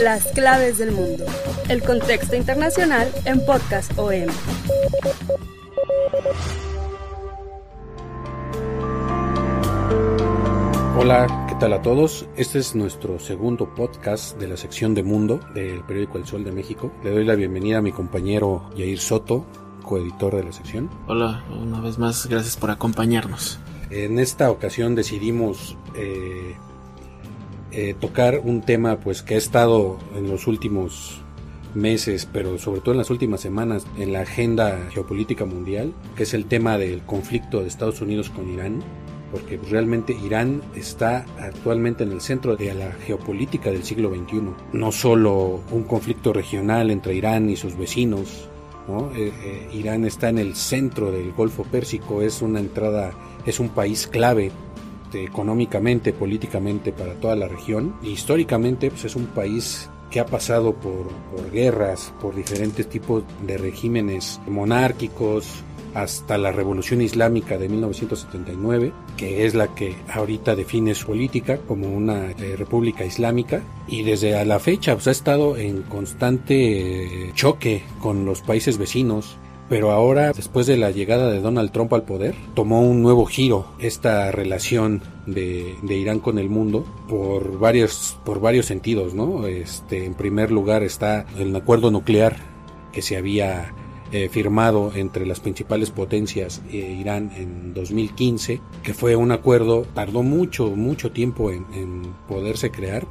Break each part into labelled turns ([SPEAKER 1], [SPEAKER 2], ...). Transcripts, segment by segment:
[SPEAKER 1] Las claves del mundo. El contexto internacional en Podcast OM.
[SPEAKER 2] Hola, ¿qué tal a todos? Este es nuestro segundo podcast de la sección de Mundo del periódico El Sol de México. Le doy la bienvenida a mi compañero Yair Soto, coeditor de la sección.
[SPEAKER 3] Hola, una vez más, gracias por acompañarnos.
[SPEAKER 2] En esta ocasión decidimos eh, eh, tocar un tema pues que ha estado en los últimos meses, pero sobre todo en las últimas semanas en la agenda geopolítica mundial, que es el tema del conflicto de Estados Unidos con Irán porque realmente Irán está actualmente en el centro de la geopolítica del siglo XXI. No solo un conflicto regional entre Irán y sus vecinos, eh, eh, Irán está en el centro del Golfo Pérsico, es una entrada, es un país clave económicamente, políticamente para toda la región. Y históricamente pues, es un país que ha pasado por, por guerras, por diferentes tipos de regímenes monárquicos, hasta la Revolución Islámica de 1979, que es la que ahorita define su política como una eh, república islámica, y desde a la fecha pues, ha estado en constante eh, choque con los países vecinos, pero ahora, después de la llegada de Donald Trump al poder, tomó un nuevo giro esta relación de, Irán con el mundo por varios, por varios sentidos, ¿no? Este, en primer lugar está el acuerdo nuclear que se había eh, firmado entre las principales potencias e Irán en 2015, que fue un acuerdo, tardó mucho, mucho tiempo en poderse crear,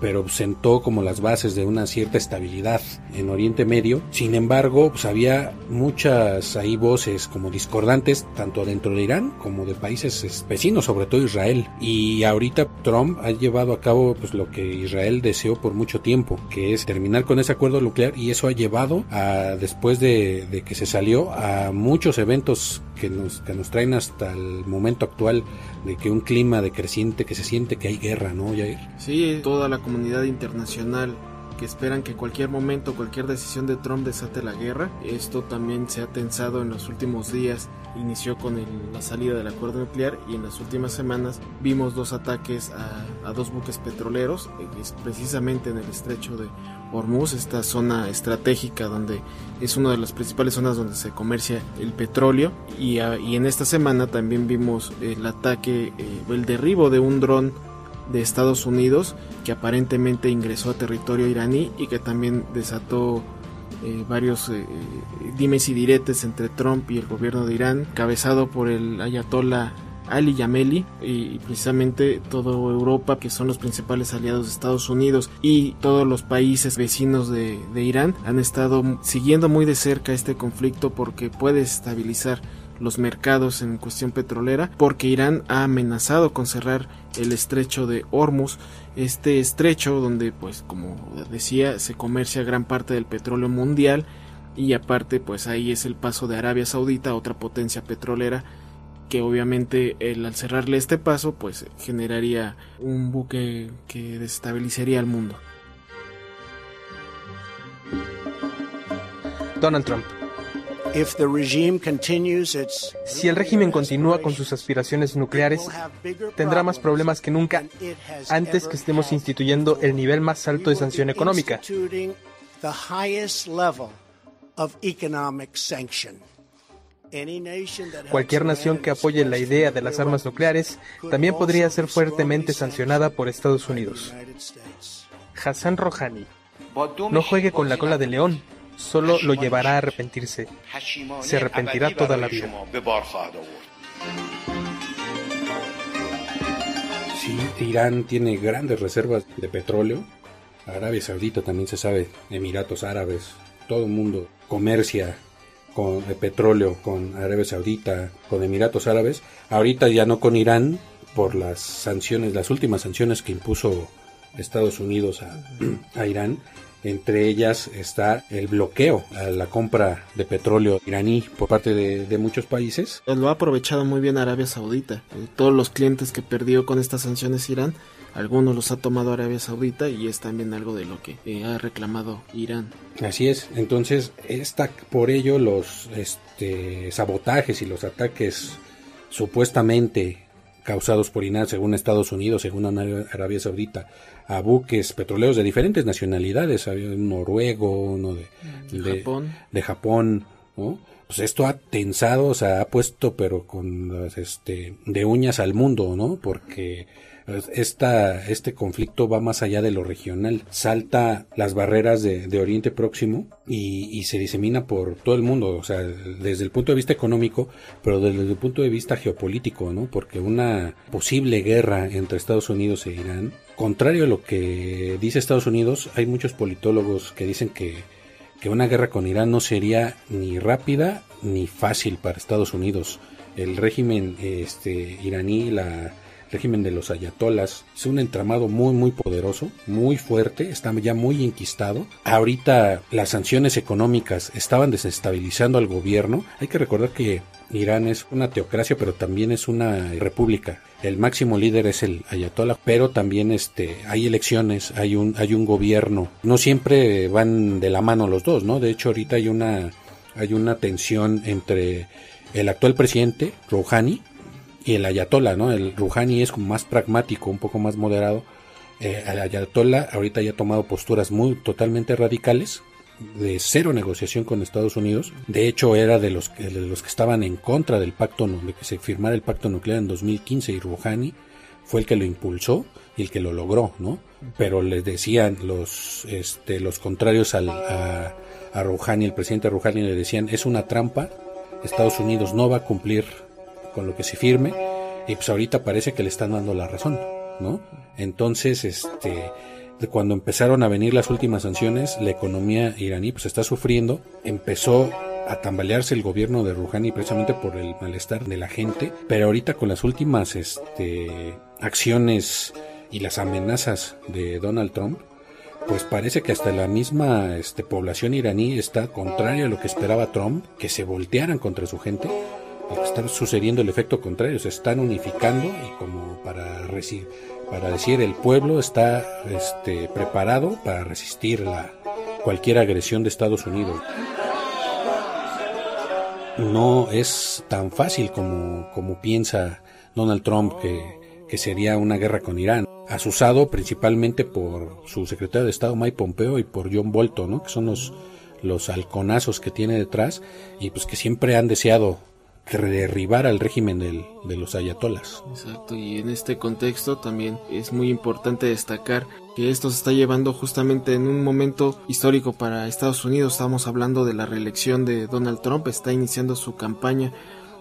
[SPEAKER 2] pero sentó como las bases de una cierta estabilidad en Oriente Medio. Sin embargo, pues había muchas ahí voces como discordantes, tanto dentro de Irán como de países vecinos, sobre todo Israel. Y ahorita Trump ha llevado a cabo pues lo que Israel deseó por mucho tiempo, que es terminar con ese acuerdo nuclear y eso ha llevado a, después de, de que se salió, a muchos eventos que nos, que nos traen hasta el momento actual de que un clima decreciente, que se siente que hay guerra, ¿no, Jair?
[SPEAKER 3] Sí, toda la comunidad internacional que esperan que cualquier momento, cualquier decisión de Trump desate la guerra. Esto también se ha tensado en los últimos días. Inició con la salida del acuerdo nuclear y en las últimas semanas vimos dos ataques a, a dos buques petroleros, eh, precisamente en el estrecho de Hormuz, esta zona estratégica donde es una de las principales zonas donde se comercia el petróleo. Y, y en esta semana también vimos el ataque, eh, el derribo de un dron de Estados Unidos que aparentemente ingresó a territorio iraní y que también desató eh, varios eh, dimes y diretes entre Trump y el gobierno de Irán, cabezado por el ayatollah Ali Yameli y precisamente toda Europa que son los principales aliados de Estados Unidos y todos los países vecinos de, de Irán han estado siguiendo muy de cerca este conflicto porque puede estabilizar los mercados en cuestión petrolera porque Irán ha amenazado con cerrar el estrecho de Hormuz, este estrecho donde pues como decía se comercia gran parte del petróleo mundial y aparte pues ahí es el paso de Arabia Saudita, otra potencia petrolera que obviamente el, al cerrarle este paso pues generaría un buque que desestabilizaría al mundo.
[SPEAKER 4] Donald Trump si el régimen continúa con sus aspiraciones nucleares, tendrá más problemas que nunca antes que estemos instituyendo el nivel más alto de sanción económica. Cualquier nación que apoye la idea de las armas nucleares también podría ser fuertemente sancionada por Estados Unidos. Hassan Rouhani, no juegue con la cola de león solo lo llevará a arrepentirse. Se arrepentirá toda la vida.
[SPEAKER 2] Sí, Irán tiene grandes reservas de petróleo. Arabia Saudita también se sabe, Emiratos Árabes, todo el mundo comercia con petróleo con Arabia Saudita, con Emiratos Árabes. Ahorita ya no con Irán, por las sanciones, las últimas sanciones que impuso Estados Unidos a, Irán. Entre ellas está el bloqueo a la compra de petróleo iraní por parte de, muchos países.
[SPEAKER 3] Lo ha aprovechado muy bien Arabia Saudita. Todos los clientes que perdió con estas sanciones Irán, algunos los ha tomado Arabia Saudita y es también algo de lo que eh, ha reclamado Irán.
[SPEAKER 2] Así es. Entonces, está por ello los este, sabotajes y los ataques supuestamente causados por Irán, según Estados Unidos, según Arabia Saudita, a buques petroleros de diferentes nacionalidades, había un noruego, uno de, Japón, de Japón Pues esto ha tensado, o sea, ha puesto, pero con este, de uñas al mundo, ¿no? Porque esta, este conflicto va más allá de lo regional, salta las barreras de, Oriente Próximo y, se disemina por todo el mundo, o sea, desde el punto de vista económico, pero desde el punto de vista geopolítico, ¿no? Porque una posible guerra entre Estados Unidos e Irán, contrario a lo que dice Estados Unidos, hay muchos politólogos que dicen que, que una guerra con Irán no sería ni rápida ni fácil para Estados Unidos. El régimen este, iraní, la régimen de los ayatolas es un entramado muy muy poderoso, muy fuerte, está ya muy enquistado. Ahorita las sanciones económicas estaban desestabilizando al gobierno. Hay que recordar que Irán es una teocracia, pero también es una república. El máximo líder es el ayatollah, pero también este hay elecciones, hay un hay un gobierno. No siempre van de la mano los dos, ¿no? De hecho, ahorita hay una hay una tensión entre el actual presidente Rouhani y el ayatollah, ¿no? El Rouhani es como más pragmático, un poco más moderado. Eh, el ayatollah ahorita ya ha tomado posturas muy totalmente radicales de cero negociación con Estados Unidos. De hecho, era de los de los que estaban en contra del pacto, de que se firmara el pacto nuclear en 2015 y Rouhani fue el que lo impulsó y el que lo logró, ¿no? Pero les decían los, este, los contrarios al, a, a Rouhani, el presidente Rouhani le decían, es una trampa, Estados Unidos no va a cumplir con lo que se firme y pues ahorita parece que le están dando la razón, ¿no? Entonces, este, cuando empezaron a venir las últimas sanciones, la economía iraní pues está sufriendo, empezó a tambalearse el gobierno de Rouhani precisamente por el malestar de la gente, pero ahorita con las últimas este, acciones y las amenazas de Donald Trump, pues parece que hasta la misma este, población iraní está contraria a lo que esperaba Trump, que se voltearan contra su gente está sucediendo el efecto contrario, se están unificando y como para, para decir el pueblo está este, preparado para resistir la, cualquier agresión de Estados Unidos. No es tan fácil como, como piensa Donald Trump que, que sería una guerra con Irán, asusado principalmente por su secretario de Estado Mike Pompeo y por John Bolton, ¿no? que son los, los halconazos que tiene detrás y pues que siempre han deseado derribar al régimen de los ayatolas.
[SPEAKER 3] Exacto, y en este contexto también es muy importante destacar que esto se está llevando justamente en un momento histórico para Estados Unidos. Estamos hablando de la reelección de Donald Trump, está iniciando su campaña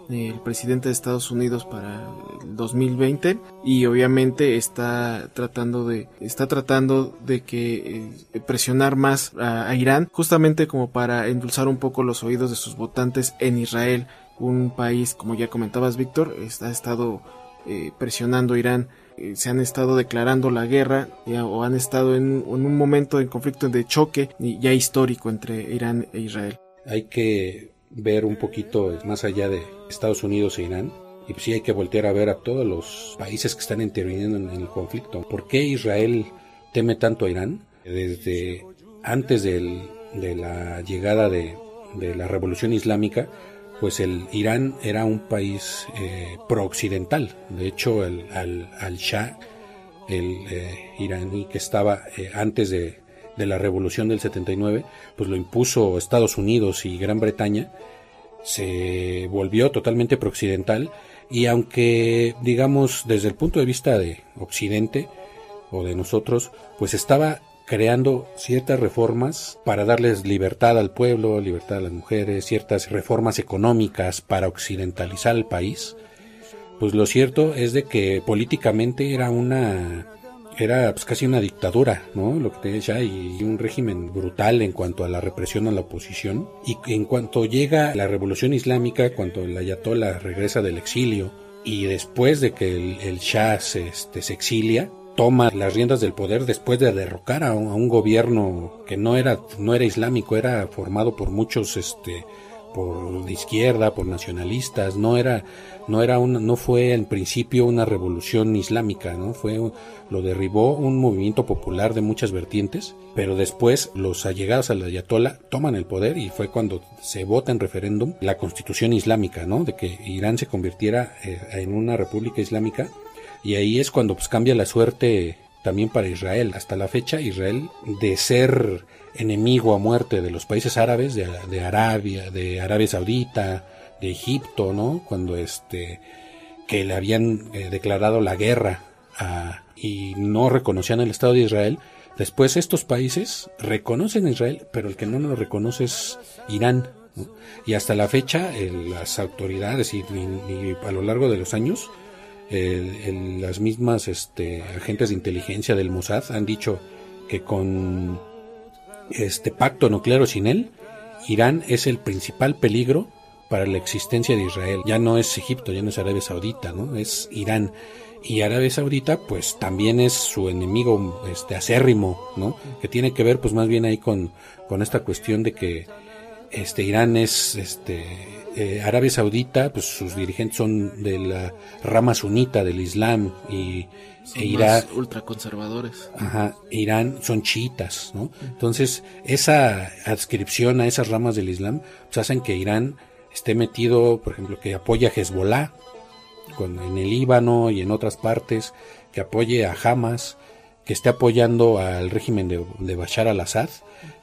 [SPEAKER 3] el presidente de Estados Unidos para el 2020 y obviamente está tratando de está tratando de que eh, presionar más a, Irán justamente como para endulzar un poco los oídos de sus votantes en Israel un país, como ya comentabas, Víctor, ha estado eh, presionando a Irán, eh, se han estado declarando la guerra o han estado en, un momento de conflicto de choque ya histórico entre Irán e Israel.
[SPEAKER 2] Hay que ver un poquito más allá de Estados Unidos e Irán. Y pues sí hay que voltear a ver a todos los países que están interviniendo en el conflicto. ¿Por qué Israel teme tanto a Irán? Desde antes de la llegada de la revolución islámica, pues el Irán era un país eh, pro-occidental. De hecho, el, al, Shah, el eh, iraní que estaba eh, antes de, de, la revolución del 79, pues lo impuso Estados Unidos y Gran Bretaña, se volvió totalmente pro-occidental y aunque, digamos, desde el punto de vista de Occidente o de nosotros, pues estaba creando ciertas reformas para darles libertad al pueblo, libertad a las mujeres, ciertas reformas económicas para occidentalizar el país, pues lo cierto es de que políticamente era una era pues casi una dictadura, ¿no? Lo que te decía, y un régimen brutal en cuanto a la represión a la oposición. Y en cuanto llega la revolución islámica, cuando el ayatollah regresa del exilio, y después de que el, Shah se, este, se exilia, toma las riendas del poder después de derrocar a un, gobierno que no era no era islámico era formado por muchos este por de izquierda por nacionalistas no era no era un, no fue en principio una revolución islámica no fue lo derribó un movimiento popular de muchas vertientes pero después los allegados al ayatollah toman el poder y fue cuando se vota en referéndum la constitución islámica no de que Irán se convirtiera eh, en una república islámica y ahí es cuando pues cambia la suerte también para Israel. Hasta la fecha Israel de ser enemigo a muerte de los países árabes, de, Arabia, de Arabia Saudita, de Egipto, ¿no? Cuando este que le habían eh, declarado la guerra y no reconocían el Estado de Israel. Después estos países reconocen a Israel, pero el que no lo reconoce es Irán. Y hasta la fecha las autoridades y, a lo largo de los años las mismas este, agentes de inteligencia del Mossad han dicho que con este pacto nuclear o sin él, Irán es el principal peligro para la existencia de Israel. Ya no es Egipto, ya no es Arabia Saudita, ¿no? Es Irán. Y Arabia Saudita, pues también es su enemigo este acérrimo, ¿no? Que tiene que ver, pues más bien ahí con esta cuestión de que este Irán es este eh, Arabia Saudita, pues sus dirigentes son de la rama sunita del Islam y
[SPEAKER 3] e Irán ultraconservadores.
[SPEAKER 2] Ajá, Irán son chiitas, ¿no? Entonces, esa adscripción a esas ramas del Islam pues hacen que Irán esté metido, por ejemplo, que apoya a Hezbollah con, en el Líbano y en otras partes, que apoye a Hamas, que esté apoyando al régimen de, Bashar al-Assad,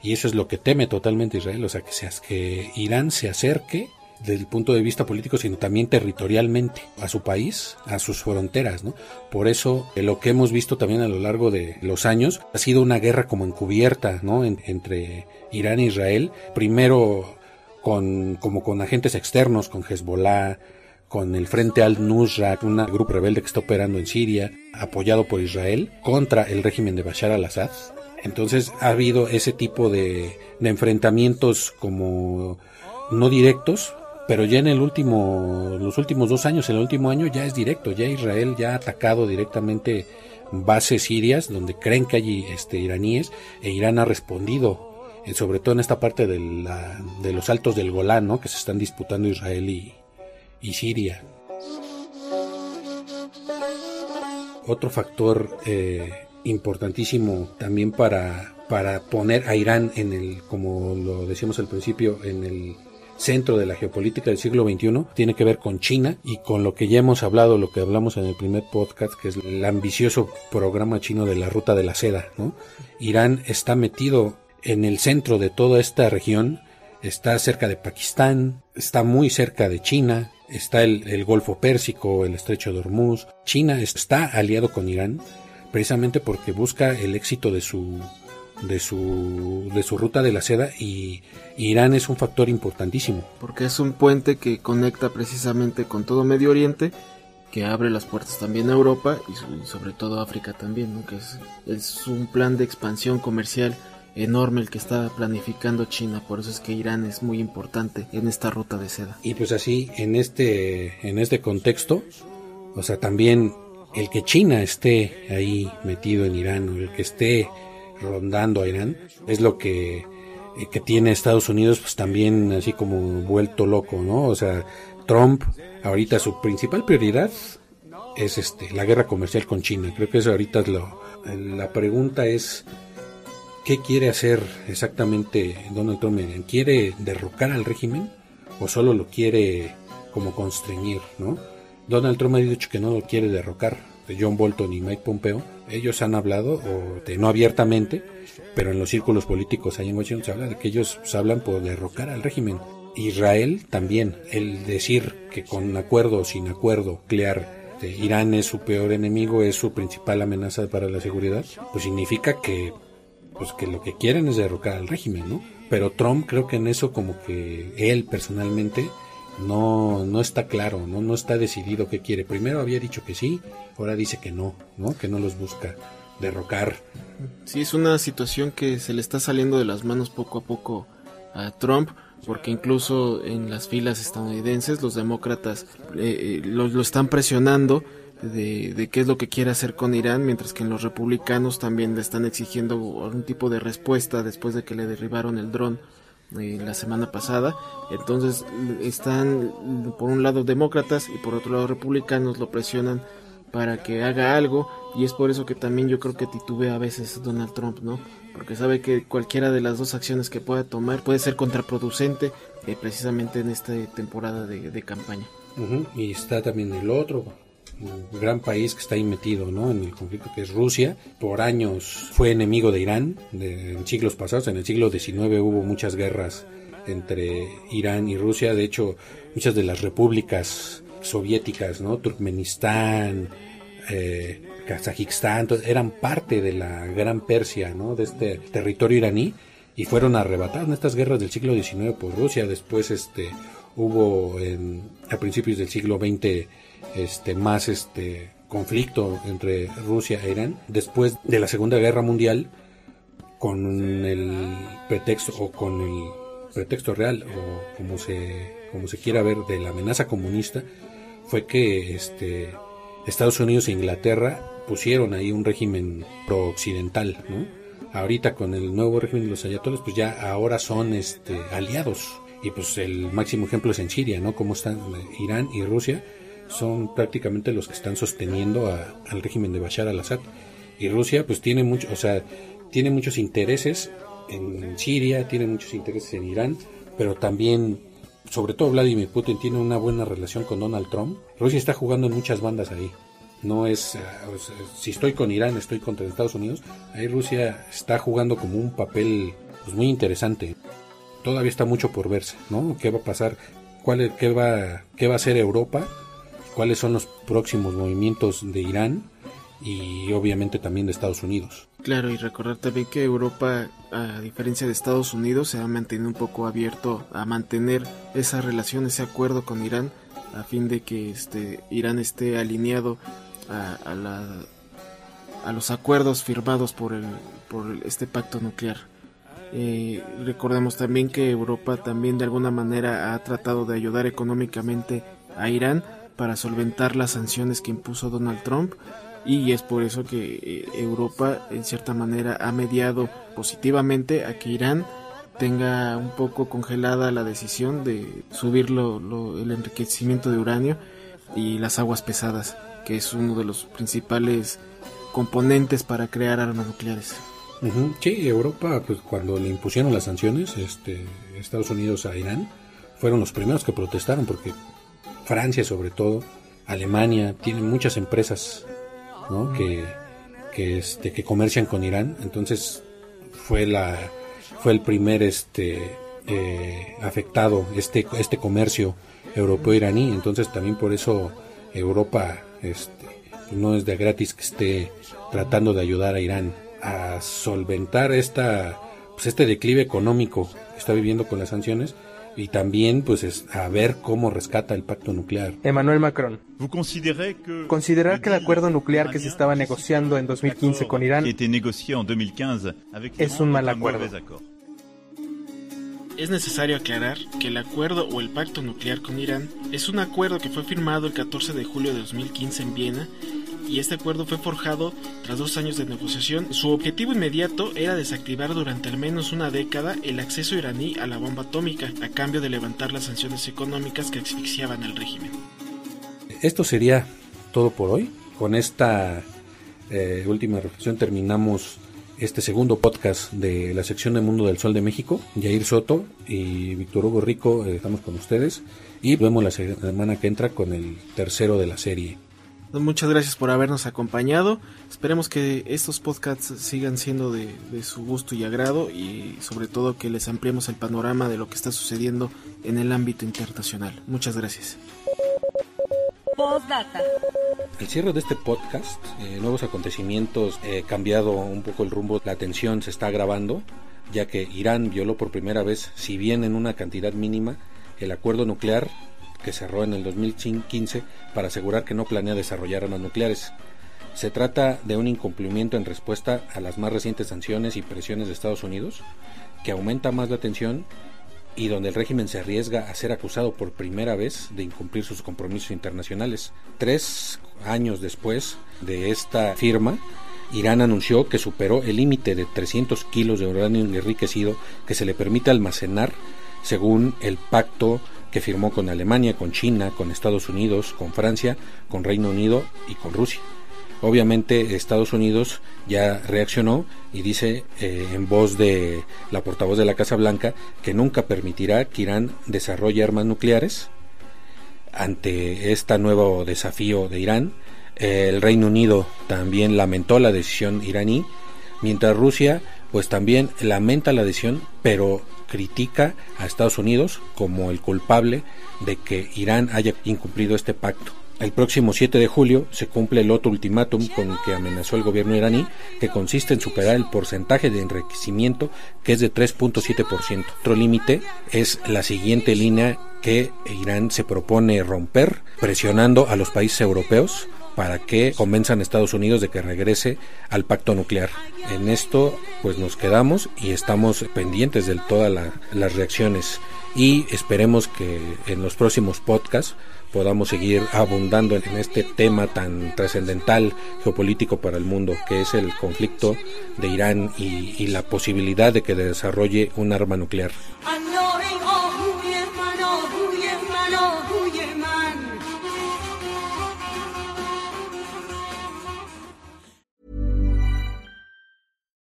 [SPEAKER 2] y eso es lo que teme totalmente Israel, o sea, que, seas, que Irán se acerque desde el punto de vista político, sino también territorialmente a su país, a sus fronteras, ¿no? Por eso eh, lo que hemos visto también a lo largo de los años ha sido una guerra como encubierta, ¿no? entre Irán e Israel, primero con como con agentes externos, con Hezbollah, con el Frente al-Nusra, un grupo rebelde que está operando en Siria, apoyado por Israel, contra el régimen de Bashar al-Assad. Entonces ha habido ese tipo de, de enfrentamientos como no directos, pero ya en el último, los últimos dos años, en el último año ya es directo, ya Israel ya ha atacado directamente bases sirias donde creen que hay este, iraníes e Irán ha respondido, eh, sobre todo en esta parte de, la, de los altos del Golán, ¿no? que se están disputando Israel y, y Siria. Otro factor eh, importantísimo también para, para poner a Irán en el, como lo decíamos al principio, en el centro de la geopolítica del siglo XXI tiene que ver con China y con lo que ya hemos hablado, lo que hablamos en el primer podcast, que es el ambicioso programa chino de la ruta de la seda. Irán está metido en el centro de toda esta región, está cerca de Pakistán, está muy cerca de China, está el, el Golfo Pérsico, el Estrecho de Hormuz. China está aliado con Irán precisamente porque busca el éxito de su de su, de su ruta de la seda y Irán es un factor importantísimo.
[SPEAKER 3] Porque es un puente que conecta precisamente con todo Medio Oriente, que abre las puertas también a Europa y, sobre todo a África también, que es, es un plan de expansión comercial enorme el que está planificando China, por eso es que Irán es muy importante en esta ruta de seda.
[SPEAKER 2] Y pues así, en este, en este contexto, o sea, también el que China esté ahí metido en Irán, o el que esté rondando a Irán, es lo que, eh, que tiene Estados Unidos pues también así como vuelto loco, ¿no? O sea, Trump ahorita su principal prioridad es este la guerra comercial con China. Creo que eso ahorita es lo la pregunta es ¿qué quiere hacer exactamente Donald Trump? ¿Quiere derrocar al régimen o solo lo quiere como constreñir, ¿no? Donald Trump ha dicho que no lo quiere derrocar, de John Bolton y Mike Pompeo, ellos han hablado, o de, no abiertamente, pero en los círculos políticos ahí en Washington se habla de que ellos hablan por derrocar al régimen. Israel también, el decir que con acuerdo o sin acuerdo nuclear Irán es su peor enemigo, es su principal amenaza para la seguridad, pues significa que pues que lo que quieren es derrocar al régimen, ¿no? Pero Trump creo que en eso como que él personalmente no, no está claro, ¿no? no está decidido qué quiere. Primero había dicho que sí, ahora dice que no, ¿no? que no los busca derrocar.
[SPEAKER 3] Sí, es una situación que se le está saliendo de las manos poco a poco a Trump, porque incluso en las filas estadounidenses los demócratas eh, eh, lo, están presionando de, qué es lo que quiere hacer con Irán, mientras que los republicanos también le están exigiendo algún tipo de respuesta después de que le derribaron el dron eh, la semana pasada. Entonces están por un lado demócratas y por otro lado republicanos lo presionan para que haga algo y es por eso que también yo creo que titubea a veces Donald Trump, ¿no? Porque sabe que cualquiera de las dos acciones que pueda tomar puede ser contraproducente eh, precisamente en esta temporada de, campaña.
[SPEAKER 2] Y está también el otro gran país que está ahí metido ¿no? en el conflicto que es Rusia. Por años fue enemigo de Irán en siglos pasados. En el siglo XIX hubo muchas guerras entre Irán y Rusia. De hecho, muchas de las repúblicas soviéticas, ¿no? Turkmenistán, eh, Kazajistán, eran parte de la Gran Persia, ¿no? de este territorio iraní y fueron arrebatados en estas guerras del siglo XIX por Rusia. Después este, hubo en, a principios del siglo XX este, más este, conflicto entre Rusia e Irán. Después de la Segunda Guerra Mundial, con el pretexto o con el pretexto real o como se, como se quiera ver de la amenaza comunista, fue que este, Estados Unidos e Inglaterra pusieron ahí un régimen pro-occidental, ¿no? Ahorita con el nuevo régimen de los ayatoles, pues ya ahora son este, aliados. Y pues el máximo ejemplo es en Siria, ¿no? Como están Irán y Rusia son prácticamente los que están sosteniendo al régimen de Bashar al-Assad. Y Rusia pues tiene mucho, o sea, tiene muchos intereses en Siria, tiene muchos intereses en Irán, pero también sobre todo Vladimir Putin tiene una buena relación con Donald Trump. Rusia está jugando en muchas bandas ahí. No es, eh, si estoy con Irán, estoy contra Estados Unidos. Ahí Rusia está jugando como un papel pues, muy interesante. Todavía está mucho por verse, ¿no? ¿Qué va a pasar? ¿Cuál, qué, va, ¿Qué va a hacer Europa? ¿Cuáles son los próximos movimientos de Irán? Y obviamente también de Estados Unidos.
[SPEAKER 3] Claro, y recordar también que Europa, a diferencia de Estados Unidos, se ha mantenido un poco abierto a mantener esa relación, ese acuerdo con Irán, a fin de que este, Irán esté alineado a, los acuerdos firmados por, el, por este pacto nuclear. Eh, recordemos también que Europa también de alguna manera ha tratado de ayudar económicamente a Irán para solventar las sanciones que impuso Donald Trump y es por eso que eh, Europa en cierta manera ha mediado positivamente a que Irán tenga un poco congelada la decisión de subir el enriquecimiento de uranio y las aguas pesadas, que es uno de los principales componentes para crear armas nucleares.
[SPEAKER 2] Sí, Europa, pues cuando le impusieron las sanciones, este, Estados Unidos a Irán, fueron los primeros que protestaron porque Francia sobre todo, Alemania, tienen muchas empresas que, que, este, que comercian con Irán. Entonces fue, la, fue el primer este, eh, afectado este, este comercio europeo-iraní. Entonces también por eso Europa este, no es de gratis que esté tratando de ayudar a Irán a solventar esta, pues este declive económico está viviendo con las sanciones y también pues es a ver cómo rescata el pacto nuclear.
[SPEAKER 4] Emmanuel Macron. Considerar que el acuerdo nuclear que se estaba negociando en 2015 con Irán es un mal acuerdo.
[SPEAKER 3] Es necesario aclarar que el acuerdo o el pacto nuclear con Irán es un acuerdo que fue firmado el 14 de julio de 2015 en Viena y este acuerdo fue forjado tras dos años de negociación. Su objetivo inmediato era desactivar durante al menos una década el acceso iraní a la bomba atómica, a cambio de levantar las sanciones económicas que asfixiaban al régimen.
[SPEAKER 2] Esto sería todo por hoy. Con esta eh, última reflexión terminamos este segundo podcast de la sección de Mundo del Sol de México. Jair Soto y Víctor Hugo Rico eh, estamos con ustedes y vemos la semana que entra con el tercero de la serie.
[SPEAKER 3] Muchas gracias por habernos acompañado. Esperemos que estos podcasts sigan siendo de, su gusto y agrado y sobre todo que les ampliemos el panorama de lo que está sucediendo en el ámbito internacional. Muchas gracias.
[SPEAKER 2] El cierre de este podcast, eh, nuevos acontecimientos, he cambiado un poco el rumbo, la atención se está agravando, ya que Irán violó por primera vez, si bien en una cantidad mínima, el acuerdo nuclear que cerró en el 2015 para asegurar que no planea desarrollar armas nucleares. Se trata de un incumplimiento en respuesta a las más recientes sanciones y presiones de Estados Unidos, que aumenta más la tensión y donde el régimen se arriesga a ser acusado por primera vez de incumplir sus compromisos internacionales. Tres años después de esta firma, Irán anunció que superó el límite de 300 kilos de uranio enriquecido que se le permite almacenar según el pacto que firmó con Alemania, con China, con Estados Unidos, con Francia, con Reino Unido y con Rusia. Obviamente Estados Unidos ya reaccionó y dice eh, en voz de la portavoz de la Casa Blanca que nunca permitirá que Irán desarrolle armas nucleares ante este nuevo desafío de Irán. el Reino Unido también lamentó la decisión iraní, mientras Rusia pues también lamenta la decisión, pero critica a Estados Unidos como el culpable de que Irán haya incumplido este pacto. El próximo 7 de julio se cumple el otro ultimátum con el que amenazó el gobierno iraní, que consiste en superar el porcentaje de enriquecimiento que es de 3.7%. Otro límite es la siguiente línea que Irán se propone romper, presionando a los países europeos para que convenzan Estados Unidos de que regrese al pacto nuclear. En esto pues nos quedamos y estamos pendientes de todas las reacciones y esperemos que en los próximos podcasts podamos seguir abundando en este tema tan trascendental geopolítico para el mundo, que es el conflicto de Irán y, y la posibilidad de que desarrolle un arma nuclear.